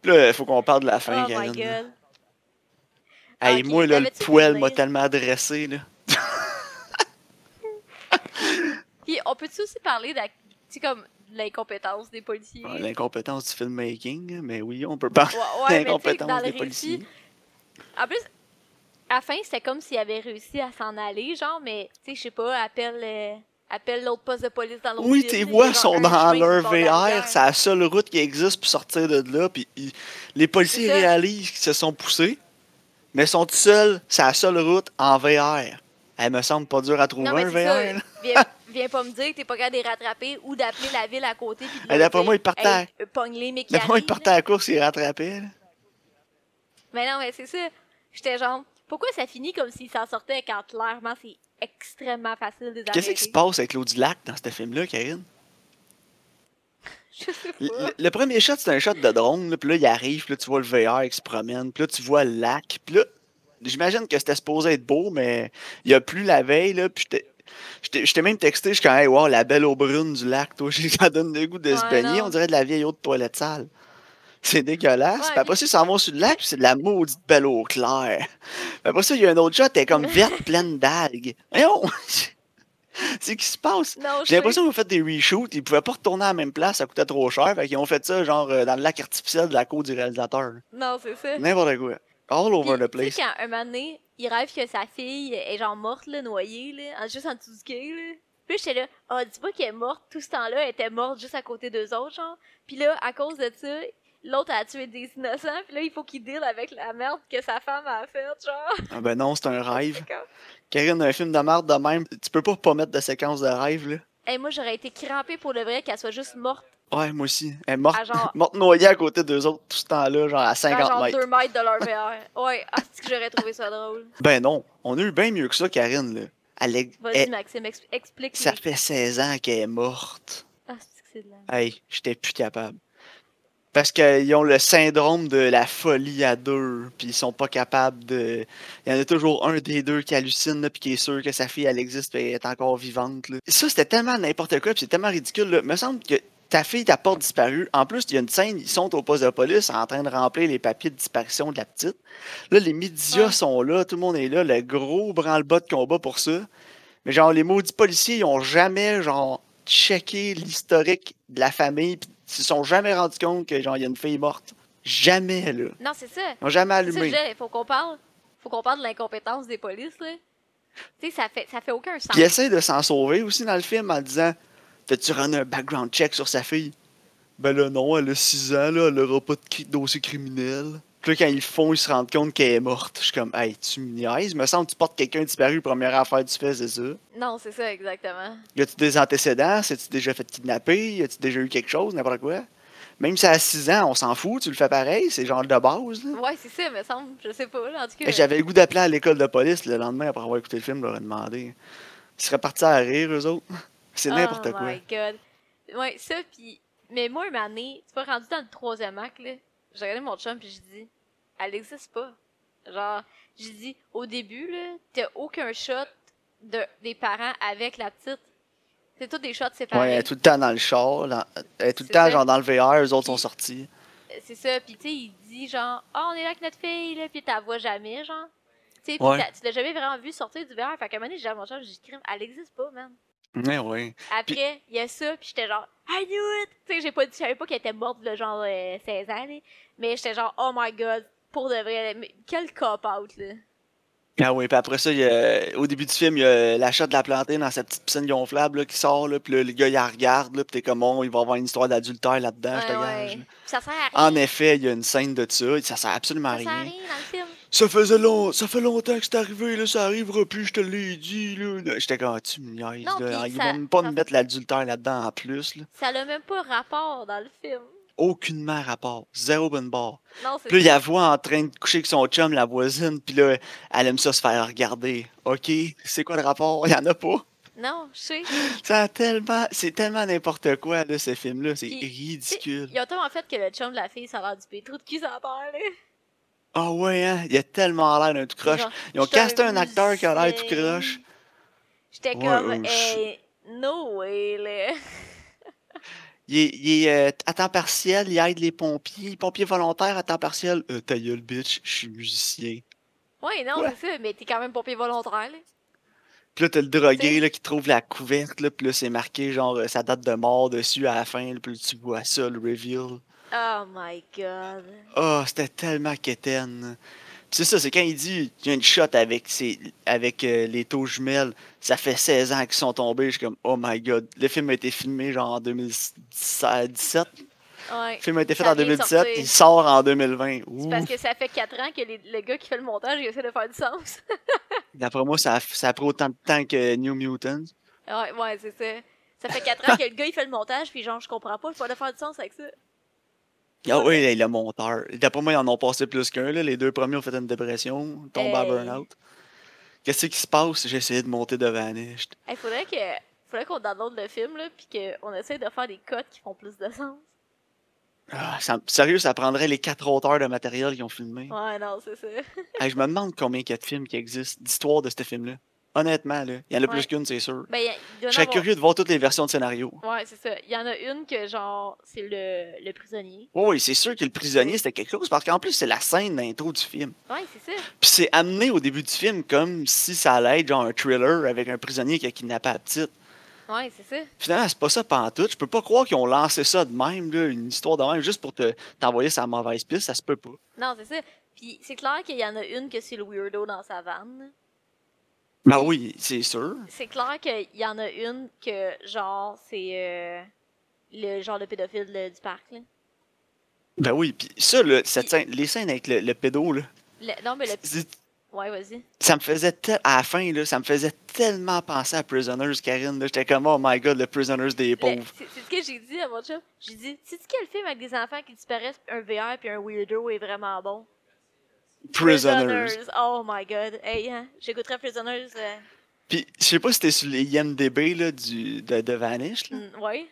Puis là, il faut qu'on parle de la fin, Oh my Karine. god. Hey, moi, là, le t'avais-tu poêle m'a tellement adressé, là. Puis on peut-tu aussi parler de comme l'incompétence des policiers? Ouais, L'incompétence du filmmaking, mais oui, on peut parler Ouais, l'incompétence des récit, policiers. En plus, à la fin, c'était comme s'il avait réussi à s'en aller, genre, mais, tu sais, je sais pas, appelle, euh, appelle l'autre poste de police dans l'autre Oui, tes voix sont dans leur VR, c'est la seule route qui existe pour sortir de là, puis ils- les policiers réalisent qu'ils se sont poussés, mais sont seuls, c'est la seule route en VR. Elle me semble pas dur à trouver Non, mais un VR. Viens, pas me dire que t'es pas capable de les rattraper ou d'appeler la ville à côté. Puis d'après moi, ils partaient à- Hey, pogne-les, mais qui D'après moi, ils arrivent, partaient à la course, ils rattrapaient. là. Mais non, mais c'est ça. J'étais genre, pourquoi ça finit comme s'ils s'en sortaient quand clairement c'est extrêmement facile de les Qu'est-ce qui se passe avec l'eau du lac dans ce film-là, Karine? Je sais Le, pas. le premier shot, c'est un shot de drone, là, puis là, il arrive, puis là, tu vois le VR qui se promène, puis là, tu vois le lac, puis là, j'imagine que c'était supposé être beau, mais il y a plus la veille, là, puis j'étais- j'étais j'étais même texté, je suis comme, hey, wow, la belle eau brune du lac, toi, ça donne le goût de se Ouais, baigner, non. on dirait de la vieille eau de toilette sale. C'est dégueulasse. Ouais, puis après ça, ils s'en vont sur le lac, puis c'est de la maudite belle eau claire. Puis après ça, il y a un autre shot, elle est comme verte, pleine d'algues. Voyons! C'est qui se passe? Je J'ai l'impression qu'ils ont fait des reshoots, ils pouvaient pas retourner à la même place, ça coûtait trop cher, fait qu'ils ont fait ça genre euh, dans le lac artificiel de la cour du réalisateur. Non, c'est ça. N'importe quoi. All over Puis, the Tu sais, place. quand un moment donné, il rêve que sa fille est genre morte, là, noyée, là, en- juste en dessous du quai, là. Puis j'étais là, ah, dis pas qu'elle est morte tout ce temps-là, elle était morte juste à côté d'eux autres, genre. Puis là, à cause de ça, l'autre a tué des innocents, puis là, il faut qu'il deal avec la merde que sa femme a faite, genre. Ah ben non, c'est un rêve. Karine, un film de merde de même, tu peux pas pas mettre de séquence de rêve, là. Hey, moi, j'aurais été crampée pour le vrai qu'elle soit juste morte Ouais, moi aussi. Elle est morte, à genre, morte noyée à côté d'eux autres tout ce temps-là, genre à à 50 genre mètres. 2 mètres de leur VR. Ouais, ah, c'est que j'aurais trouvé ça drôle? Ben non, on a eu bien mieux que ça, Karine, là. Elle Vas-y, Maxime, ex- explique ça fait 16 ans qu'elle est morte. Ah, c'est que c'est de la... Hey, j'étais plus capable. Parce qu'ils ont le syndrome de la folie à deux, puis ils sont pas capables de. Il y en a toujours un des deux qui hallucine, là, puis qui est sûr que sa fille, elle existe, puis elle est encore vivante. Là. Ça, c'était tellement n'importe quoi, puis c'est tellement ridicule. Là. Me semble que ta fille t'a pas disparu. En plus, il y a une scène, ils sont au poste de police en train de remplir les papiers de disparition de la petite. Là, les médias sont là, tout le monde est là, le gros branle-bas de combat pour ça. Mais genre, les maudits policiers, ils ont jamais, genre, checké l'historique de la famille, puis ils se sont jamais rendus compte que, genre, il y a une fille morte. Jamais, là. Non, c'est ça. Ils ont jamais allumé. il faut qu'on parle. Faut qu'on parle de l'incompétence des polices, là. Tu sais, ça fait, ça fait aucun sens. Puis il essaie de s'en sauver aussi dans le film en disant Fais-tu run un background check sur sa fille? Ben là, non, elle a 6 ans, là, elle aura pas de cri- dossier criminel. Puis là, quand ils le font, ils se rendent compte qu'elle est morte. Je suis comme Hey, tu me niaises, me semble que tu portes quelqu'un disparu, première affaire que tu fais, c'est ça. Non, c'est ça, exactement. Y a-tu des antécédents? S'as-tu déjà fait kidnapper? Y a-tu déjà eu quelque chose, n'importe quoi? Même si à 6 ans, on s'en fout, tu le fais pareil, c'est genre de base. Là. Ouais, c'est ça, me semble. Je sais pas, là. En tout cas. J'avais le goût d'appeler à l'école de police le lendemain après avoir écouté le film, leur demander. Ils seraient partis à rire, eux autres. C'est n'importe oh quoi. my god. Ouais, ça, pis. Mais moi, une année, tu vois, rendu dans le troisième acte, là, j'ai regardé mon chum, pis j'ai dit, elle existe pas. Genre, j'ai dit, au début, là, t'as aucun shot de, des parents avec la petite. C'est tout des shots Ouais, séparés. elle est tout le temps dans le char. là. Elle est tout le C'est temps ça. genre dans le VR, eux autres sont Puis- sortis. C'est ça, pis tu sais, il dit genre, ah, on est là avec notre fille, là, pis t'as vois jamais, genre. Tu sais, pis Ouais. tu l'as jamais vraiment vu sortir du verre. Fait qu'à un moment donné, j'ai dit à mon chum, j'ai dit, Crime, elle existe pas, man. Ouais, ouais. Après, il y a ça, puis j'étais genre, I knew it! Tu sais, j'ai pas dit, je savais pas qu'elle était morte, le genre euh, 16 ans, là. Mais j'étais genre, oh my god, pour de vrai, mais quel cop-out, là. Ah oui, puis après ça, y a- au début du film, il y a l'achat de la plantée dans cette petite piscine gonflable là, qui sort, là, puis le gars, il la regarde, là, puis t'es comme, oh, il va y avoir une histoire d'adultère là-dedans, je te Ouais, gage. ça sert à rien. En effet, il y a une scène de ça, ça sert absolument à ça sert à rien. rien dans le film. Ça faisait long, ça fait longtemps que c'est arrivé, là, ça arrivera plus, je te l'ai dit, là. J'étais comme, Ah, tu me niaises, Non, là. Ils ça- vont même pas ça- me mettre l'adultère là-dedans en plus, là. Ça n'a même pas rapport dans le film. Aucunement rapport. Zéro bonne barre. Non, Puis là, il la voit en train de coucher avec son chum, la voisine, puis là, elle aime ça se faire regarder. OK, c'est quoi le rapport? Il y en a pas. Non, je sais. Ça a tellement... C'est tellement n'importe quoi, là, ce film-là. C'est ridicule. Ils ont tellement fait que le chum de la fille, ça a l'air du pétrou de cul la terre, là. Ah ouais, hein? Il a tellement l'air d'un tout croche. Genre, Ils ont casté un acteur qui a l'air tout croche. J'étais Ouais, comme, euh, hey, no way, là. Il est, il est, euh, à temps partiel, il aide les pompiers. Pompiers volontaires à temps partiel. Euh, ta gueule, bitch, je suis musicien. Ouais, non, Ouais. c'est ça, mais t'es quand même pompier volontaire, là. Puis là, t'as le drogué là, qui trouve la couverte, là, puis là, c'est marqué genre euh, sa date de mort dessus à la fin, là, puis là, tu vois ça, le reveal. Oh my god. Oh, c'était tellement quétaine. C'est ça, c'est quand il dit qu'il y a une shot avec, ses, avec euh, les taux jumelles, ça fait 16 ans qu'ils sont tombés, je suis comme, oh my god. Le film a été filmé genre en 2017. Ouais. Le film a été fait en vient de 2017, sortir. il sort en 2020. C'est parce que ça fait 4 ans que les- le gars qui fait le montage, il essaie de faire du sens. D'après moi, ça a, ça a pris autant de temps que New Mutants. ouais, ouais, c'est ça. Ça fait 4 ans que le gars, il fait le montage, puis genre, je comprends pas, il faut de faire du sens avec ça. Ah oui, le monteur. D'après moi, ils en ont passé plus qu'un. Les deux premiers ont fait une dépression, tombé à Hey. burn-out. Qu'est-ce qui se passe? J'ai essayé de monter de Vanish. Il faudrait que. Faudrait qu'on download le film, là, puis qu'on essaie de faire des codes qui font plus de sens. Ah, ça- sérieux, ça prendrait les quatre auteurs de matériel qui ont filmé. Ouais, non, c'est ça. Hey, je me demande combien il y a de films qui existent, d'histoires de ce film-là. Honnêtement, là. Il y en a Ouais. plus qu'une, c'est sûr. Ben, Je serais avoir- curieux de voir toutes les versions de scénario. Ouais, c'est ça. Il y en a une que, genre, c'est le, le prisonnier. Oui, oui, c'est sûr que le prisonnier, c'était quelque chose, parce qu'en plus, c'est la scène d'intro du film. Ouais, c'est ça. Puis c'est amené au début du film comme si ça allait être genre un thriller avec un prisonnier qui a kidnappé la petite. Ouais, c'est ça. Finalement, c'est pas ça pantoute. Je peux pas croire qu'ils ont lancé ça de même, là, une histoire de même, juste pour te t'envoyer sa mauvaise piste, ça se peut pas. Non, c'est ça. Puis c'est clair qu'il y en a une que c'est le weirdo dans sa vanne. Ben oui, c'est sûr. C'est clair qu'il y en a une que, genre, c'est euh, le genre de pédophile là, du parc, là. Ben oui, puis ça, là, cette scène, les scènes avec le, le pédo, là, Le- non, mais le... Ouais, vas-y. ça me faisait tel- à la fin, là, ça me faisait tellement penser à Prisoners, Karine. J'étais comme, oh my god, le Prisoners des pauvres. C'est ce que j'ai dit à mon chum. J'ai dit, sais-tu quel film avec des enfants qui disparaissent, un VR puis un weirdo est vraiment bon? Prisoners. Oh my god. Hey, hein, j'écouterais Prisoners. euh, Puis, je sais pas si c'était sur les IMDB là, du, de, de Vanish, là. mm, ouais.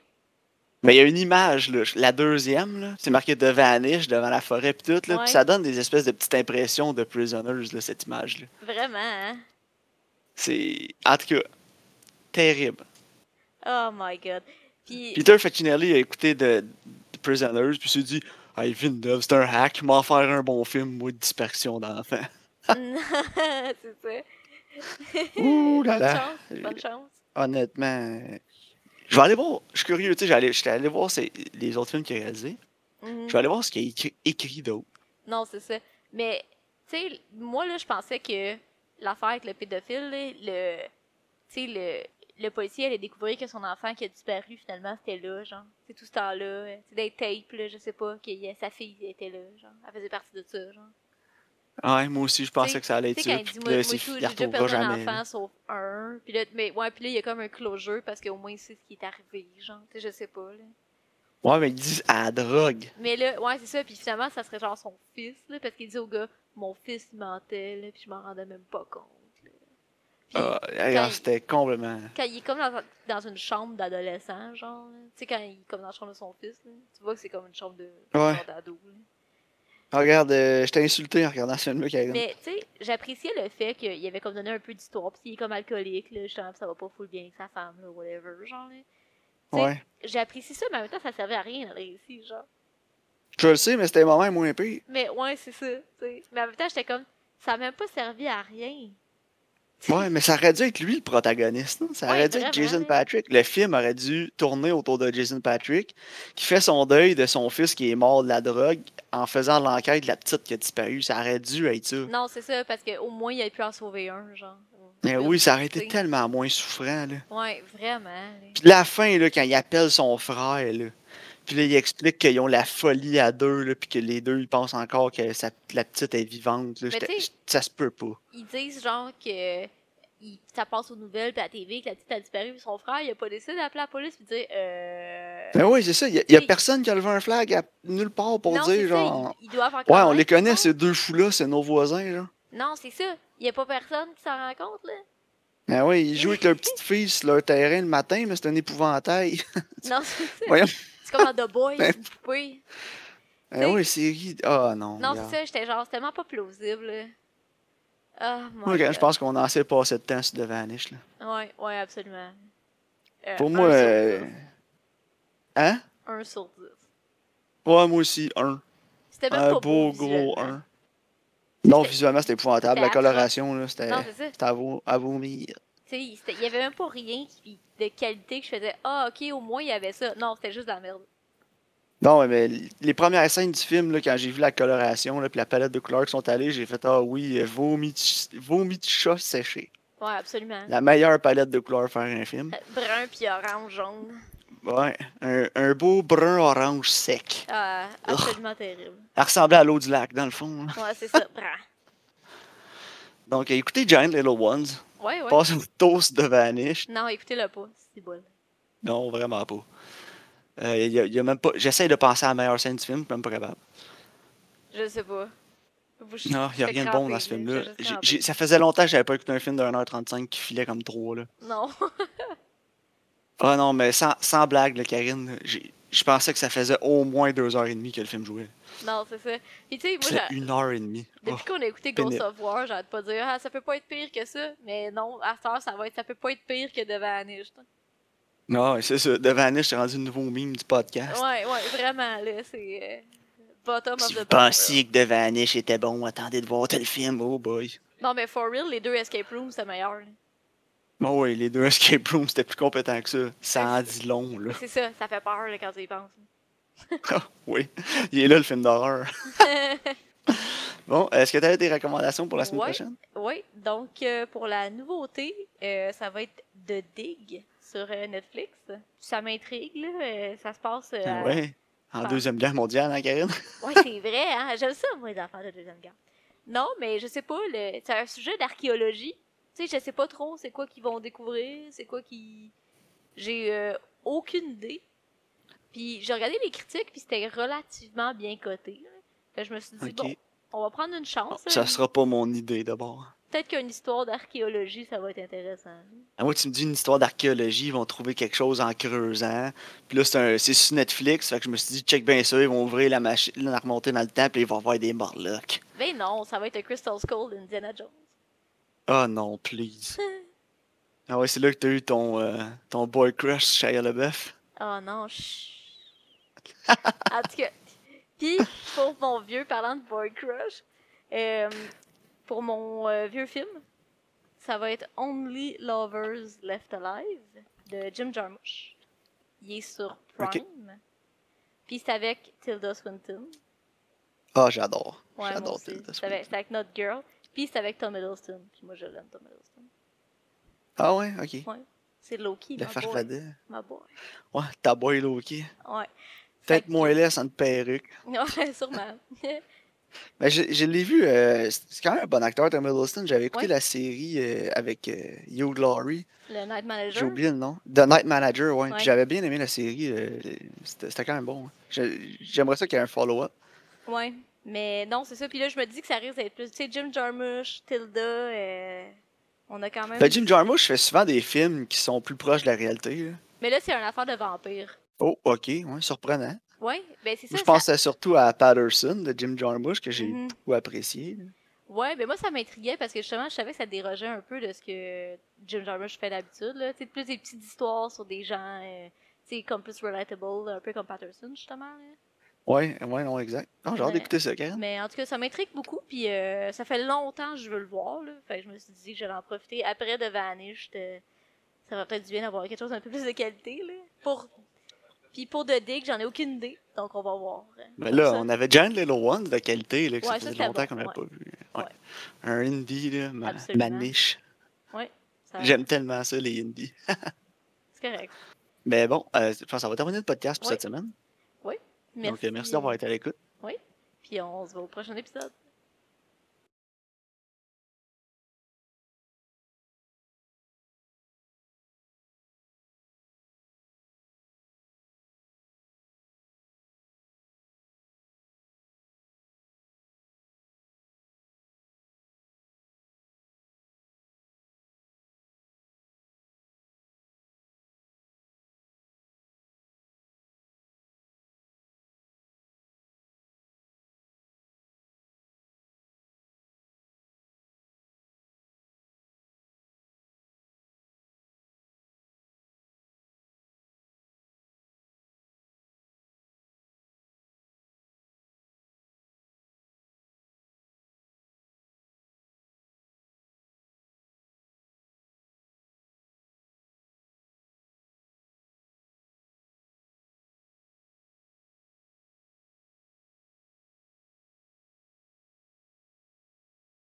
mais il y a une image, là, la deuxième, là, c'est marqué de Vanish devant la forêt, puis tout, là, Ouais. puis ça donne des espèces de petites impressions de Prisoners, là, cette image-là. Vraiment, hein? C'est, en tout cas, terrible. Oh my god. Puis, Peter Facinelli a écouté de, de Prisoners, puis s'est dit, hey, Villeneuve, c'est un hack, m'en faire un bon film, moi, de dispersion d'enfants. c'est ça. Ouh là bonne là. chance, bonne chance. Honnêtement, je vais aller voir, je suis curieux, tu sais, j'allais- j'étais allé voir ces- les autres films qu'il a réalisés. Mhm. Je vais aller voir ce qu'il a écrit, écrit d'autre. Non, c'est ça. Mais, tu sais, moi, là, je pensais que l'affaire avec le pédophile, là, le. Tu sais, le, policier allait découvrir que son enfant qui a disparu, finalement, c'était là, genre. C'est tout ce temps-là. euh, C'est des tapes, là, je sais pas, que a- sa fille était là, genre. Elle faisait partie de ça, genre. Ouais, moi aussi, je pensais que ça allait être ça. Puis dit, là, c'est- j'ai déjà perdu un enfant sauf un. Puis là, mais, ouais, puis là, il y a comme un closure parce qu'au moins, sait ce qui est arrivé, genre. Tu sais, je sais pas, là. Ouais, mais ils disent à la drogue. Mais là, ouais, c'est ça. Puis finalement, ça serait genre son fils, là, parce qu'il dit au gars, mon fils il mentait, là, puis je m'en rendais même pas compte. Ah, c'était complètement. quand il est comme dans, dans une chambre d'adolescent, genre, tu sais, quand il est comme dans la chambre de son fils, là, tu vois que c'est comme une chambre de Ouais. genre d'ado. là. Ah, Regarde, euh, je t'ai insulté en regardant ce film-là. Mais, tu sais, j'appréciais le fait qu'il avait comme donné un peu d'histoire, puis il est comme alcoolique, là, justement, puis ça va pas full bien avec sa femme, là, whatever, genre, là. Ouais. J'apprécie ça, mais en même temps, ça servait à rien dans le récit, genre. Je le sais, mais c'était moment moins pire. Mais ouais, c'est ça, tu sais. Mais en même temps, j'étais comme, ça a même pas servi à rien. Ouais, mais ça aurait dû être lui le protagoniste. non? Ça Ouais, aurait dû être Jason. Patrick. Le film aurait dû tourner autour de Jason Patrick, qui fait son deuil de son fils qui est mort de la drogue en faisant l'enquête de la petite qui a disparu. Ça aurait dû être ça. Non, c'est ça, parce qu'au moins, il a pu en sauver un, genre. Mais oui, ça aurait été tellement moins souffrant. Là. Ouais, vraiment. Puis la fin, là, quand il appelle son frère, là, puis là, il explique qu'ils ont la folie à deux, là, puis que les deux, ils pensent encore que sa- la petite est vivante. Là. Ça se peut pas. Ils disent, genre, que il- ça passe aux nouvelles, puis à la TV, que la petite a disparu, puis son frère, il a pas décidé d'appeler la police, puis dire, euh. Ben oui, c'est ça. Il y, a personne qui a levé un flag à nulle part pour non, dire, genre. ils, ils doivent. Ouais, on les connaît, ces deux fous-là, c'est nos voisins, genre. Non, c'est ça. Il y a pas personne qui s'en rend compte, là. Ben oui, ils jouent avec leur petite fille sur leur terrain le matin, mais c'est un épouvantail. Non, c'est ça. Voyons. C'est comme dans The Boys, une poupée. Ben oui, c'est Ah non. Non, c'est ça, j'étais genre, c'est tellement pas plausible. Ah, Moi, je pense qu'on a assez passé de temps sur The Vanish, là. Ouais, ouais, absolument. Euh, Pour moi, euh. Hein? Un sur dix. Ouais, moi aussi, un. C'était même Un pas beau beau, gros un. Non, visuellement, c'était épouvantable. La coloration, là, c'était Non, c'est ça. c'était à, vo- à vomir. Tu sais, c'était- il y avait même pas rien qui- de qualité que je faisais. Ah, ok, au moins il y avait ça. Non, c'était juste de la merde. Non, mais les premières scènes du film, là, quand j'ai vu la coloration, puis la palette de couleurs qui sont allées, j'ai fait Ah oui, vomi de chat séché. Ouais, absolument. La meilleure palette de couleurs pour faire un film. Euh, Brun puis orange, jaune. Ouais, un, un beau brun-orange sec. Ah, absolument terrible. Elle ressemblait à l'eau du lac, dans le fond. là. Ouais, c'est ça, brun. Donc, écoutez Giant Little Ones. Ouais, ouais. Passe au toast de Vanish. Non, écoutez-le pas, c'est bon. Non, vraiment pas. Euh, y a- y a même pas... J'essaie de penser à la meilleure scène du film, je suis même pas capable. Je sais pas. Vous- Non, il n'y a rien de bon dans ce là, film-là. Ça faisait longtemps que j'avais pas écouté un film de 1h35 qui filait comme 3. Là. Non. Ah non, mais sans, sans blague, là, Karine, j'ai- je pensais que ça faisait au moins deux heures et demie que le film jouait. Non, c'est ça. Puis tu sais, moi, une heure et demie. Oh. depuis qu'on a écouté Ghost of War, j'arrête pas de dire, ah, ça peut pas être pire que ça. Mais non, à cette heure, ça va être, ça peut pas être pire que The Vanished. Non, c'est ça. De Vanish, c'est rendu le nouveau meme du podcast. Ouais, ouais, vraiment, là, c'est euh, bottom of the vous pensiez que The Vanish était bon, attendez de voir tel film, oh boy. Non, mais for real, les deux escape rooms, c'est meilleur. là. Bon, oui, les deux escape rooms, c'était plus compétent que ça. Ça en dit long, là. C'est ça, ça fait peur là, quand tu y penses. Ah, oui, il est là, le film d'horreur. Bon, est-ce que tu as des recommandations pour la semaine prochaine? oui, donc euh, pour la nouveauté, euh, ça va être The Dig sur euh, Netflix. Ça m'intrigue, là. ça se passe. à- Oui. En Ah. Deuxième Guerre mondiale, hein, Karine? Ouais, c'est vrai, hein. J'aime ça, moi, les enfants de Deuxième Guerre. Non, mais je sais pas, le... c'est un sujet d'archéologie. Tu sais, je sais pas trop c'est quoi qu'ils vont découvrir, c'est quoi qui. J'ai euh, aucune idée. Puis j'ai regardé les critiques, puis c'était relativement bien coté. là. Fait que je me suis dit, bon, on va prendre une chance. là. Ça sera pas mon idée d'abord. Peut-être qu'une histoire d'archéologie, ça va être intéressant. À moi, tu me dis une histoire d'archéologie, ils vont trouver quelque chose en creusant. Puis là, c'est un- c'est sur Netflix, fait que je me suis dit, check bien ça, ils vont ouvrir la machine, la remonter dans le temps, puis ils vont voir des morlocks. Mais non, ça va être un Crystal Skull d'Indiana Jones. Oh non, please. Ah ouais, c'est là que t'as eu ton, euh, ton boy crush, Shia LaBeouf. Oh non, chut. en tout cas, puis pour mon vieux parlant de boy crush, euh, pour mon euh, vieux film, ça va être Only Lovers Left Alive de Jim Jarmusch. Il est sur. Prime. Puis c'est avec Tilda Swinton. Ah, j'adore. Ouais, moi j'adore aussi. Tilda C'est avec, c'est avec Not Girl. Puis c'est avec Tom Hiddleston. Puis moi je l'aime, Tom Hiddleston. Ah ouais, ok. Ouais. C'est Loki, Le ma boy. farfadet. Ma boy. Ouais, ta boy Loki. Ouais. Peut-être que- moins laisse en perruque. Ouais, sûrement. Ben, je, je l'ai vu, euh, c'est quand même un bon acteur, Tom Hiddleston. J'avais écouté Ouais. la série euh, avec euh, Hugh Laurie. Le Night Manager. J'ai oublié le nom. The Night Manager, ouais. Ouais. J'avais bien aimé la série. euh, C'était quand même bon. hein. J'aimerais ça qu'il y ait un follow-up. Ouais, mais non, c'est ça. Puis là, je me dis que ça risque d'être plus. Tu sais, Jim Jarmusch, Tilda, euh, on a quand même. Ben, Jim Jarmusch fait souvent des films qui sont plus proches de la réalité. là. Mais là, c'est une affaire de vampire. Oh, ok, ouais, surprenant. Ouais, ben c'est ça. Je ça- pensais surtout à Patterson de Jim Jarmusch que j'ai Mhm. beaucoup apprécié. là. Ouais, mais moi, ça m'intriguait parce que justement, je savais que ça dérogeait un peu de ce que Jim Jarmusch fait d'habitude. là. Tu sais, plus des petites histoires sur des gens, euh, tu sais, comme plus relatable, un peu comme Patterson, justement. là. Ouais, ouais, non, exact. Non, j'ai hâte d'écouter ça, Karen. Mais en tout cas, ça m'intrigue beaucoup. Puis euh, ça fait longtemps que je veux le voir. Là. Fait que je me suis dit que j'allais en profiter. Après de Vanished, euh, ça va peut-être du bien d'avoir quelque chose d'un peu plus de qualité. Là. Pour... Puis pour The Dig, j'en ai aucune idée. Donc on va voir. Mais comme là, on avait Giant Little Ones de qualité, là, que Ouais, ça faisait longtemps qu'on n'avait ouais. pas vu. Ouais. Un indie, là, ma, ma niche. J'aime tellement ça, les indies. C'est correct. Mais bon, euh, je pense que ça va terminer le podcast pour Oui. cette semaine. Merci. Donc, euh, merci d'avoir été à l'écoute. Puis on se voit au prochain épisode.